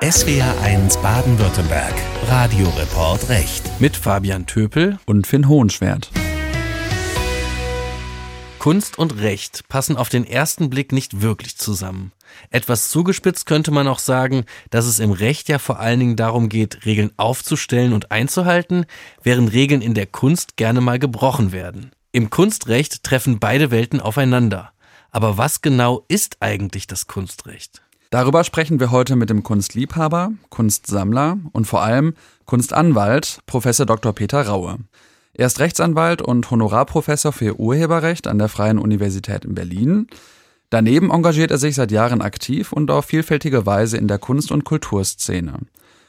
SWR1 Baden-Württemberg. Radioreport Recht. Mit Fabian Töpel und Finn Hohenschwert. Kunst und Recht passen auf den ersten Blick nicht wirklich zusammen. Etwas zugespitzt könnte man auch sagen, dass es im Recht ja vor allen Dingen darum geht, Regeln aufzustellen und einzuhalten, während Regeln in der Kunst gerne mal gebrochen werden. Im Kunstrecht treffen beide Welten aufeinander. Aber was genau ist eigentlich das Kunstrecht? Darüber sprechen wir heute mit dem Kunstliebhaber, Kunstsammler und vor allem Kunstanwalt Professor Dr. Peter Raue. Er ist Rechtsanwalt und Honorarprofessor für Urheberrecht an der Freien Universität in Berlin. Daneben engagiert er sich seit Jahren aktiv und auf vielfältige Weise in der Kunst- und Kulturszene.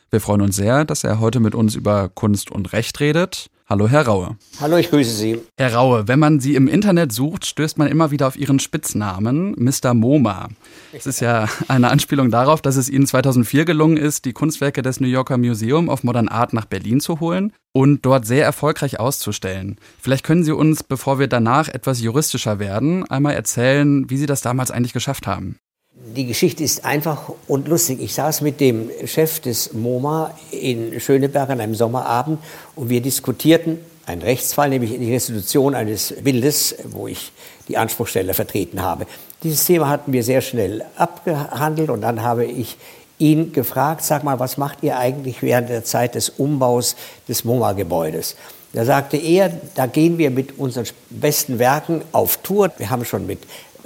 Wir freuen uns sehr, dass er heute mit uns über Kunst und Recht redet. Hallo, Herr Raue. Hallo, ich grüße Sie. Herr Raue, wenn man Sie im Internet sucht, stößt man immer wieder auf Ihren Spitznamen, Mr. MoMA. Es ist ja eine Anspielung darauf, dass es Ihnen 2004 gelungen ist, die Kunstwerke des New Yorker Museum of Modern Art nach Berlin zu holen und dort sehr erfolgreich auszustellen. Vielleicht können Sie uns, bevor wir danach etwas juristischer werden, einmal erzählen, wie Sie das damals eigentlich geschafft haben. Die Geschichte ist einfach und lustig. Ich saß mit dem Chef des MoMA in Schöneberg an einem Sommerabend und wir diskutierten einen Rechtsfall, nämlich die Restitution eines Bildes, wo ich die Anspruchsteller vertreten habe. Dieses Thema hatten wir sehr schnell abgehandelt und dann habe ich ihn gefragt, sag mal, was macht ihr eigentlich während der Zeit des Umbaus des MoMA-Gebäudes? Da sagte er, da gehen wir mit unseren besten Werken auf Tour. Wir haben schon mit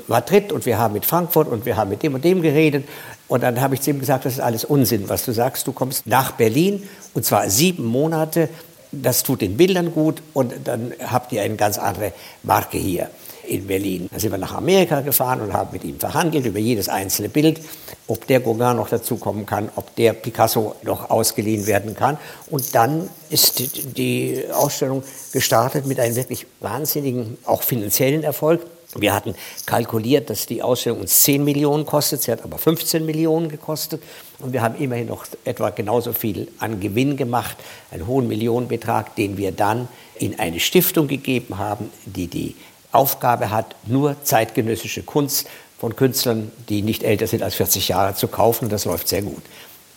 Madrid und wir haben mit Frankfurt und wir haben mit dem und dem geredet. Und dann habe ich zu ihm gesagt, das ist alles Unsinn, was du sagst. Du kommst nach Berlin und zwar sieben Monate. Das tut den Bildern gut und dann habt ihr eine ganz andere Marke hier in Berlin. Dann sind wir nach Amerika gefahren und haben mit ihm verhandelt über jedes einzelne Bild, ob der Gauguin noch dazukommen kann, ob der Picasso noch ausgeliehen werden kann. Und dann ist die Ausstellung gestartet mit einem wirklich wahnsinnigen, auch finanziellen Erfolg. Wir hatten kalkuliert, dass die Ausstellung uns 10 Millionen kostet, sie hat aber 15 Millionen gekostet und wir haben immerhin noch etwa genauso viel an Gewinn gemacht, einen hohen Millionenbetrag, den wir dann in eine Stiftung gegeben haben, die die Aufgabe hat, nur zeitgenössische Kunst von Künstlern, die nicht älter sind als 40 Jahre, zu kaufen. Das läuft sehr gut.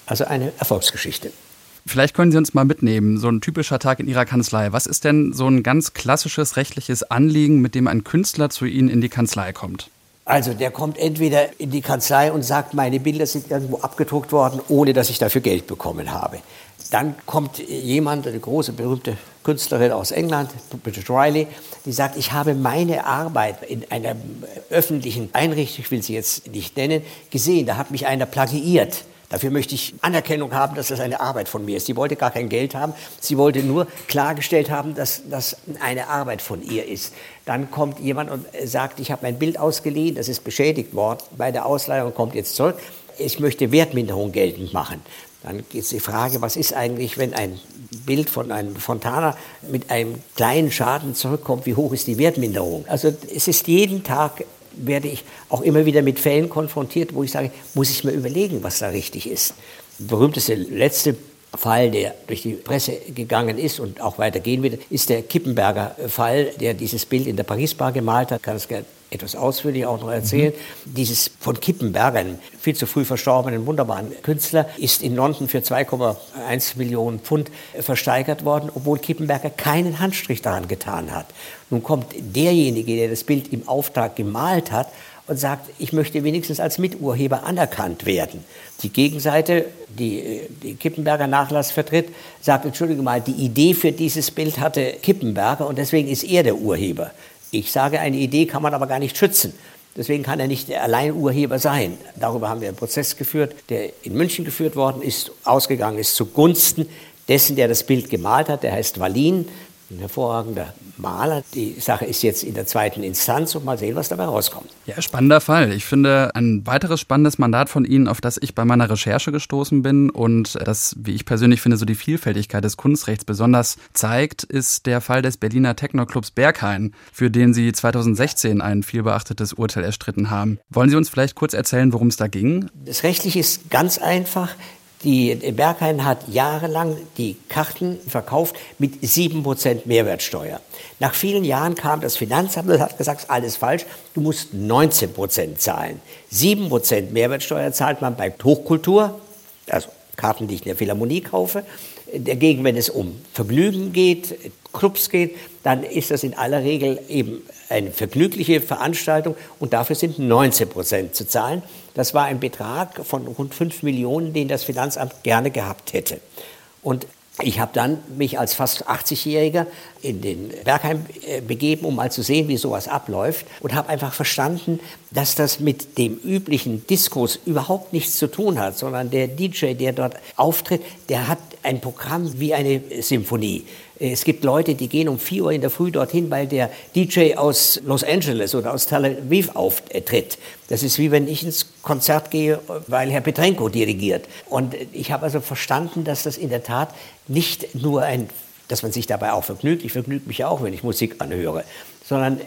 Also eine Erfolgsgeschichte. Vielleicht können Sie uns mal mitnehmen, so ein typischer Tag in Ihrer Kanzlei. Was ist denn so ein ganz klassisches rechtliches Anliegen, mit dem ein Künstler zu Ihnen in die Kanzlei kommt? Also der kommt entweder in die Kanzlei und sagt, meine Bilder sind irgendwo abgedruckt worden, ohne dass ich dafür Geld bekommen habe. Dann kommt jemand, eine große, berühmte Künstlerin aus England, Bridget Riley, die sagt, ich habe meine Arbeit in einer öffentlichen Einrichtung, ich will sie jetzt nicht nennen, gesehen. Da hat mich einer plagiiert. Dafür möchte ich Anerkennung haben, dass das eine Arbeit von mir ist. Sie wollte gar kein Geld haben. Sie wollte nur klargestellt haben, dass das eine Arbeit von ihr ist. Dann kommt jemand und sagt, ich habe mein Bild ausgeliehen, das ist beschädigt worden bei der Ausleihung kommt jetzt zurück. Ich möchte Wertminderung geltend machen. Dann geht die Frage, was ist eigentlich, wenn ein Bild von einem Fontana mit einem kleinen Schaden zurückkommt, wie hoch ist die Wertminderung? Also es ist jeden Tag werde ich auch immer wieder mit Fällen konfrontiert, wo ich sage, muss ich mir überlegen, was da richtig ist. Der berühmteste letzte Fall, der durch die Presse gegangen ist und auch weitergehen wird, ist der Kippenberger Fall, der dieses Bild in der Paris-Bar gemalt hat. Kann es etwas ausführlich auch noch erzählen. Mhm. Dieses von Kippenberger, einem viel zu früh verstorbenen, wunderbaren Künstler, ist in London für 2,1 Millionen Pfund versteigert worden, obwohl Kippenberger keinen Handstrich daran getan hat. Nun kommt derjenige, der das Bild im Auftrag gemalt hat, und sagt, ich möchte wenigstens als Miturheber anerkannt werden. Die Gegenseite, die die Kippenberger Nachlass vertritt, sagt, entschuldige mal, die Idee für dieses Bild hatte Kippenberger und deswegen ist er der Urheber. Ich sage, eine Idee kann man aber gar nicht schützen. Deswegen kann er nicht der Alleinurheber sein. Darüber haben wir einen Prozess geführt, der in München geführt worden ist, ausgegangen ist zugunsten dessen, der das Bild gemalt hat. Der heißt Wallin ein hervorragender Maler. Die Sache ist jetzt in der zweiten Instanz und mal sehen, was dabei rauskommt. Ja, spannender Fall. Ich finde ein weiteres spannendes Mandat von Ihnen, auf das ich bei meiner Recherche gestoßen bin und das, wie ich persönlich finde, so die Vielfältigkeit des Kunstrechts besonders zeigt, ist der Fall des Berliner Technoclubs Berghain, für den Sie 2016 ein vielbeachtetes Urteil erstritten haben. Wollen Sie uns vielleicht kurz erzählen, worum es da ging? Das Rechtliche ist ganz einfach. Die Berghain hat jahrelang die Karten verkauft mit 7% Mehrwertsteuer. Nach vielen Jahren kam das Finanzamt und hat gesagt, alles falsch, du musst 19% zahlen. 7% Mehrwertsteuer zahlt man bei Hochkultur, Also Karten, die ich in der Philharmonie kaufe. Dagegen, wenn es um Vergnügen geht, Clubs geht, dann ist das in aller Regel eben eine vergnügliche Veranstaltung und dafür sind 19 Prozent zu zahlen. Das war ein Betrag von rund 5 Millionen, den das Finanzamt gerne gehabt hätte. Und ich habe dann mich als fast 80-Jähriger in den Bergheim äh, begeben, um mal zu sehen, wie sowas abläuft und habe einfach verstanden, dass das mit dem üblichen Diskurs überhaupt nichts zu tun hat, sondern der DJ, der dort auftritt, der hat ein Programm wie eine Symphonie. Es gibt Leute, die gehen um 4 Uhr in der Früh dorthin, weil der DJ aus Los Angeles oder aus Tel Aviv auftritt. Das ist wie wenn ich ins Konzert gehe, weil Herr Petrenko dirigiert. Und ich habe also verstanden, dass das in der Tat nicht nur ein dass man sich dabei auch vergnügt. Ich vergnüge mich auch, wenn ich Musik anhöre sondern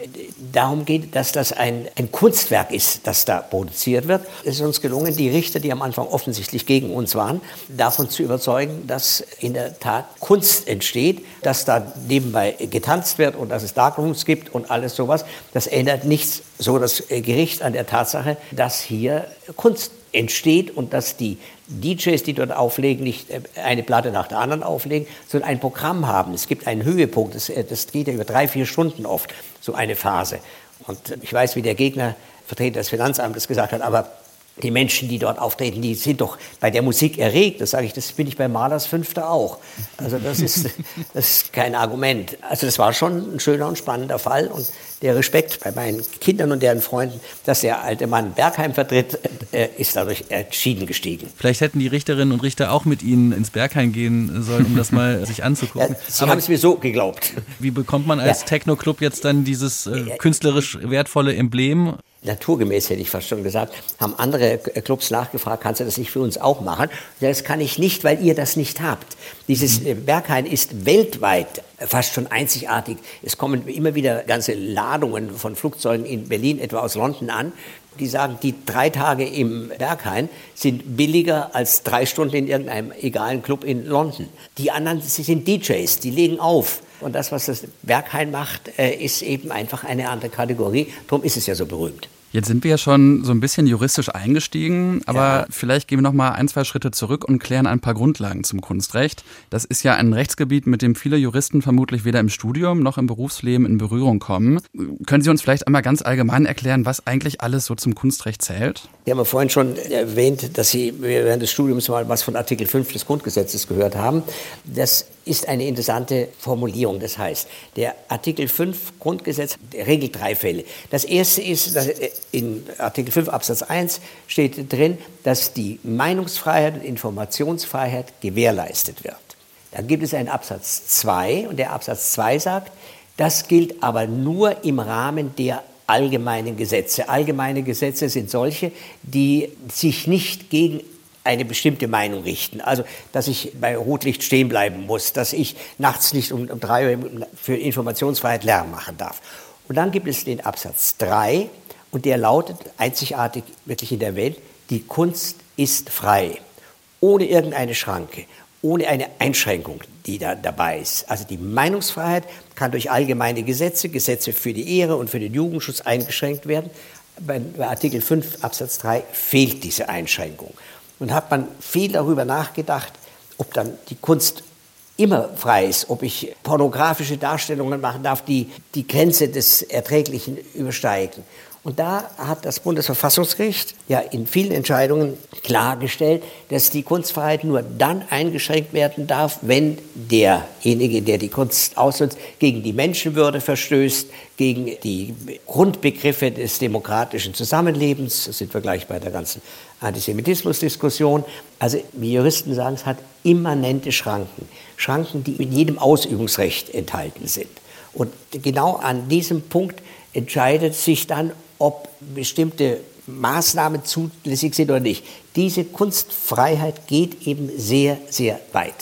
darum geht, dass das ein, ein Kunstwerk ist, das da produziert wird. Es ist uns gelungen, die Richter, die am Anfang offensichtlich gegen uns waren, davon zu überzeugen, dass in der Tat Kunst entsteht, dass da nebenbei getanzt wird und dass es Darkrooms gibt und alles sowas. Das ändert nichts so das Gericht an der Tatsache, dass hier Kunst entsteht und dass die DJs, die dort auflegen, nicht äh, eine Platte nach der anderen auflegen, sondern ein Programm haben. Es gibt einen Höhepunkt, das, äh, das geht ja über drei, vier Stunden oft, so eine Phase. Und ich weiß, wie der Gegner, Vertreter des Finanzamtes, gesagt hat, aber die Menschen, die dort auftreten, die sind doch bei der Musik erregt. Das sage ich, das bin ich bei Malers Fünfter auch. Also das ist, das ist kein Argument. Also das war schon ein schöner und spannender Fall und der Respekt bei meinen Kindern und deren Freunden, dass der alte Mann Bergheim vertritt, äh, ist dadurch entschieden gestiegen. Vielleicht hätten die Richterinnen und Richter auch mit Ihnen ins Bergheim gehen sollen, um das mal sich anzugucken. Sie haben es mir so geglaubt. Wie bekommt man als ja. Techno-Club jetzt dann dieses äh, künstlerisch wertvolle Emblem? Naturgemäß hätte ich fast schon gesagt, haben andere Clubs nachgefragt, kannst du das nicht für uns auch machen? Das kann ich nicht, weil ihr das nicht habt. Dieses mhm. Äh, Berghain ist weltweit fast schon einzigartig. Es kommen immer wieder ganze Ladungen von Flugzeugen in Berlin, etwa aus London an. Die sagen, die drei Tage im Berghain sind billiger als drei Stunden in irgendeinem egalen Club in London. Die anderen sind DJs, die legen auf. Und das, was das Berghain macht, äh, ist eben einfach eine andere Kategorie. Darum ist es ja so berühmt. Jetzt sind wir ja schon so ein bisschen juristisch eingestiegen, aber ja. vielleicht gehen wir noch mal ein, zwei Schritte zurück und klären ein paar Grundlagen zum Kunstrecht. Das ist ja ein Rechtsgebiet, mit dem viele Juristen vermutlich weder im Studium noch im Berufsleben in Berührung kommen. Können Sie uns vielleicht einmal ganz allgemein erklären, was eigentlich alles so zum Kunstrecht zählt? Sie haben ja vorhin schon erwähnt, dass Sie während des Studiums mal was von Artikel 5 des Grundgesetzes gehört haben. Das ist eine interessante Formulierung. Das heißt, der Artikel 5 Grundgesetz regelt drei Fälle. Das erste ist, dass in Artikel 5 Absatz 1 steht drin, dass die Meinungsfreiheit und Informationsfreiheit gewährleistet wird. Dann gibt es einen Absatz 2 und der Absatz 2 sagt, das gilt aber nur im Rahmen der allgemeinen Gesetze. Allgemeine Gesetze sind solche, die sich nicht gegen eine bestimmte Meinung richten. Also, dass ich bei Rotlicht stehen bleiben muss, dass ich nachts nicht um, um drei Uhr für Informationsfreiheit Lärm machen darf. Und dann gibt es den Absatz 3 und der lautet einzigartig wirklich in der Welt, die Kunst ist frei, ohne irgendeine Schranke, ohne eine Einschränkung, die da dabei ist. Also die Meinungsfreiheit kann durch allgemeine Gesetze, Gesetze für die Ehre und für den Jugendschutz eingeschränkt werden. Bei, bei Artikel 5 Absatz 3 fehlt diese Einschränkung. Und hat man viel darüber nachgedacht, ob dann die Kunst immer frei ist, ob ich pornografische Darstellungen machen darf, die die Grenze des Erträglichen übersteigen. Und da hat das Bundesverfassungsgericht ja in vielen Entscheidungen klargestellt, dass die Kunstfreiheit nur dann eingeschränkt werden darf, wenn derjenige, der die Kunst ausnutzt, gegen die Menschenwürde verstößt, gegen die Grundbegriffe des demokratischen Zusammenlebens. Das sind wir gleich bei der ganzen Antisemitismusdiskussion. Also, wie Juristen sagen, es hat immanente Schranken. Schranken, die in jedem Ausübungsrecht enthalten sind. Und genau an diesem Punkt entscheidet sich dann, ob bestimmte Maßnahmen zulässig sind oder nicht. Diese Kunstfreiheit geht eben sehr, sehr weit.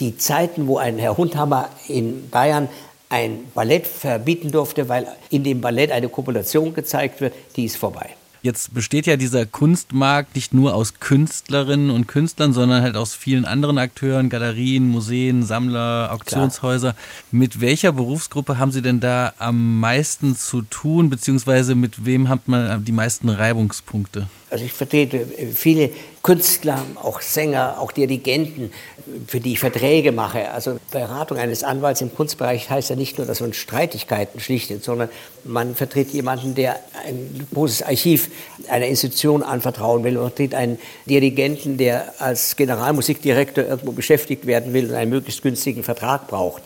Die Zeiten, wo ein Herr Hundhammer in Bayern ein Ballett verbieten durfte, weil in dem Ballett eine Kopulation gezeigt wird, die ist vorbei. Jetzt besteht ja dieser Kunstmarkt nicht nur aus Künstlerinnen und Künstlern, sondern halt aus vielen anderen Akteuren, Galerien, Museen, Sammler, Auktionshäuser. Klar. Mit welcher Berufsgruppe haben Sie denn da am meisten zu tun, beziehungsweise mit wem hat man die meisten Reibungspunkte? Also ich vertrete viele Künstler, auch Sänger, auch Dirigenten, für die ich Verträge mache. Also Beratung eines Anwalts im Kunstbereich heißt ja nicht nur, dass man Streitigkeiten schlichtet, sondern man vertritt jemanden, der ein großes Archiv einer Institution anvertrauen will. Man vertritt einen Dirigenten, der als Generalmusikdirektor irgendwo beschäftigt werden will und einen möglichst günstigen Vertrag braucht.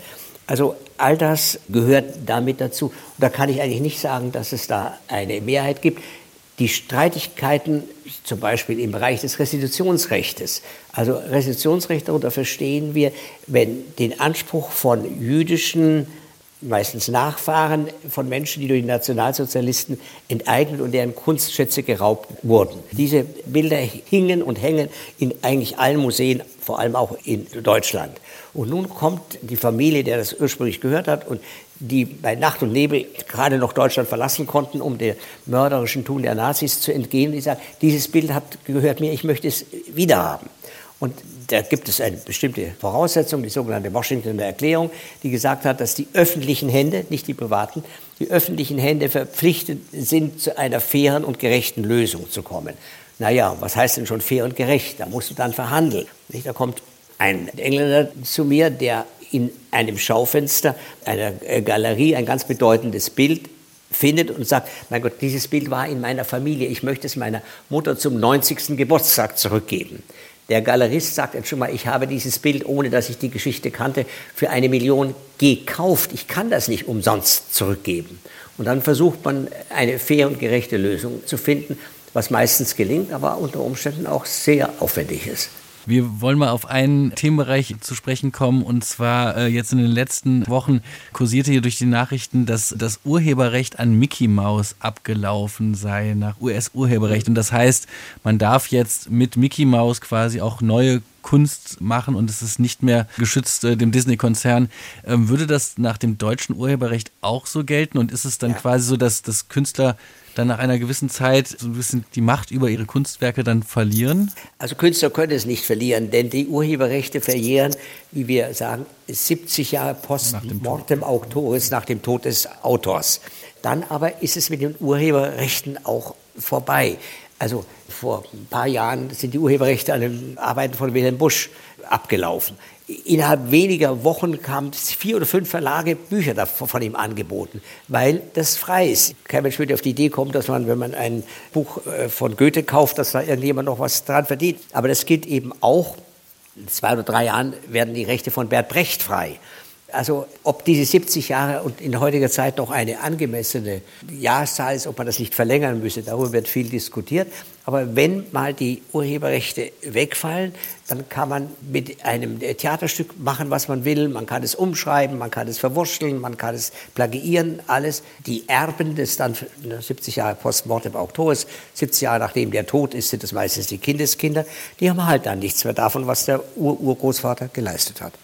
Also all das gehört damit dazu. Und da kann ich eigentlich nicht sagen, dass es da eine Mehrheit gibt die Streitigkeiten zum Beispiel im Bereich des Restitutionsrechts. Also Restitutionsrecht darunter verstehen wir, wenn den Anspruch von jüdischen, meistens Nachfahren von Menschen, die durch die Nationalsozialisten enteignet und deren Kunstschätze geraubt wurden. Diese Bilder hingen und hängen in eigentlich allen Museen, vor allem auch in Deutschland. Und nun kommt die Familie, der das ursprünglich gehört hat und die bei Nacht und Nebel gerade noch Deutschland verlassen konnten, um dem mörderischen Tun der Nazis zu entgehen. Die sagen, dieses Bild hat gehört mir, ich möchte es wiederhaben. Und da gibt es eine bestimmte Voraussetzung, die sogenannte Washingtoner Erklärung, die gesagt hat, dass die öffentlichen Hände, nicht die privaten, die öffentlichen Hände verpflichtet sind, zu einer fairen und gerechten Lösung zu kommen. Naja, was heißt denn schon fair und gerecht? Da musst du dann verhandeln. Da kommt ein Engländer zu mir, der in einem Schaufenster einer äh, Galerie ein ganz bedeutendes Bild findet und sagt, mein Gott, dieses Bild war in meiner Familie, ich möchte es meiner Mutter zum 90. Geburtstag zurückgeben. Der Galerist sagt jetzt schon mal, ich habe dieses Bild, ohne dass ich die Geschichte kannte, für eine Million gekauft. Ich kann das nicht umsonst zurückgeben. Und dann versucht man eine fair und gerechte Lösung zu finden, was meistens gelingt, aber unter Umständen auch sehr aufwendig ist. Wir wollen mal auf einen Themenbereich zu sprechen kommen und zwar äh, jetzt in den letzten Wochen kursierte hier durch die Nachrichten, dass das Urheberrecht an Mickey Mouse abgelaufen sei nach US-Urheberrecht und das heißt, man darf jetzt mit Mickey Mouse quasi auch neue Kunst machen und es ist nicht mehr geschützt äh, dem Disney-Konzern. Ähm, würde das nach dem deutschen Urheberrecht auch so gelten und ist es dann ja. quasi so, dass, dass Künstler dann nach einer gewissen Zeit so ein bisschen die Macht über ihre Kunstwerke dann verlieren? Also Künstler können es nicht verlieren, denn die Urheberrechte verjähren, wie wir sagen, 70 Jahre post mortem autoris, nach dem Tod des Autors. Dann aber ist es mit den Urheberrechten auch vorbei. Also vor ein paar Jahren sind die Urheberrechte an den Arbeiten von Wilhelm Busch abgelaufen. Innerhalb weniger Wochen kamen vier oder fünf Verlage Bücher von ihm angeboten, weil das frei ist. Kein Mensch würde auf die Idee kommen, dass man, wenn man ein Buch äh, von Goethe kauft, dass da irgendjemand noch was dran verdient. Aber das gilt eben auch. In zwei oder drei Jahren werden die Rechte von Bert Brecht frei. Also ob diese 70 Jahre und in heutiger Zeit noch eine angemessene Jahreszahl ist, ob man das nicht verlängern müsse, darüber wird viel diskutiert. Aber wenn mal die Urheberrechte wegfallen, dann kann man mit einem Theaterstück machen, was man will. Man kann es umschreiben, man kann es verwurschteln, man kann es plagiieren, alles. Die Erben des dann 70 Jahre postmortem Autors, 70 Jahre nachdem der tot ist, sind es meistens die Kindeskinder. Die haben halt dann nichts mehr davon, was der Ur-Urgroßvater geleistet hat.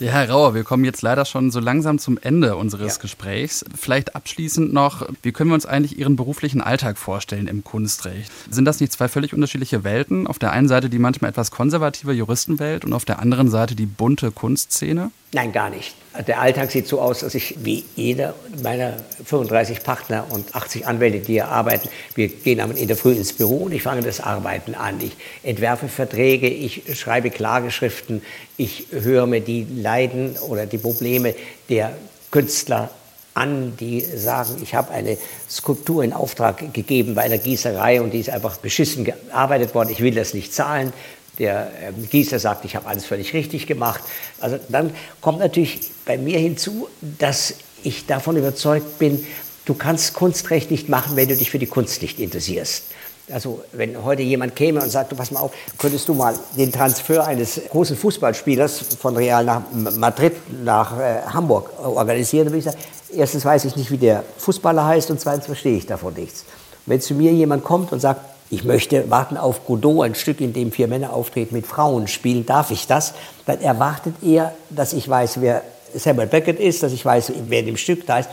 Ja, Herr Rauer, wir kommen jetzt leider schon so langsam zum Ende unseres ja. Gesprächs. Vielleicht abschließend noch, wie können wir uns eigentlich Ihren beruflichen Alltag vorstellen im Kunstrecht? Sind das nicht zwei völlig unterschiedliche Welten? Auf der einen Seite die manchmal etwas konservative Juristenwelt und auf der anderen Seite die bunte Kunstszene? Nein, gar nicht. Der Alltag sieht so aus, dass ich wie jeder meiner 35 Partner und 80 Anwälte, die hier arbeiten, wir gehen in der Früh ins Büro und ich fange das Arbeiten an. Ich entwerfe Verträge, ich schreibe Klageschriften, ich höre mir die Leiden oder die Probleme der Künstler an, die sagen, ich habe eine Skulptur in Auftrag gegeben bei einer Gießerei und die ist einfach beschissen gearbeitet worden, ich will das nicht zahlen. Der ähm, Gießer sagt, ich habe alles völlig richtig gemacht. Also dann kommt natürlich bei mir hinzu, dass ich davon überzeugt bin, du kannst Kunstrecht nicht machen, wenn du dich für die Kunst nicht interessierst. Also wenn heute jemand käme und sagt, du pass mal auf, könntest du mal den Transfer eines großen Fußballspielers von Real nach Madrid nach äh, Hamburg organisieren, dann würde ich sagen, erstens weiß ich nicht, wie der Fußballer heißt und zweitens verstehe ich davon nichts. wenn zu mir jemand kommt und sagt, ich möchte warten auf Godot, ein Stück, in dem vier Männer auftreten mit Frauen spielen, darf ich das? Dann erwartet er, dass ich weiß, wer Samuel Beckett ist, dass ich weiß, wer in dem Stück da ist.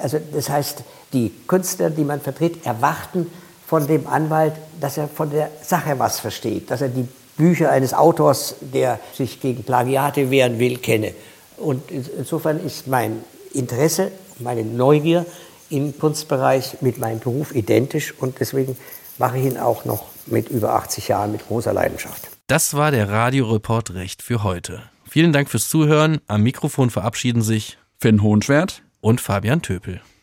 Also das heißt, die Künstler, die man vertritt, erwarten von dem Anwalt, dass er von der Sache was versteht, dass er die Bücher eines Autors, der sich gegen Plagiate wehren will, kenne. Und insofern ist mein Interesse, meine Neugier im Kunstbereich mit meinem Beruf identisch und deswegen mache ich ihn auch noch mit über 80 Jahren mit großer Leidenschaft. Das war der Radioreport Recht für heute. Vielen Dank fürs Zuhören. Am Mikrofon verabschieden sich Finn Hohenschwert und Fabian Töpel.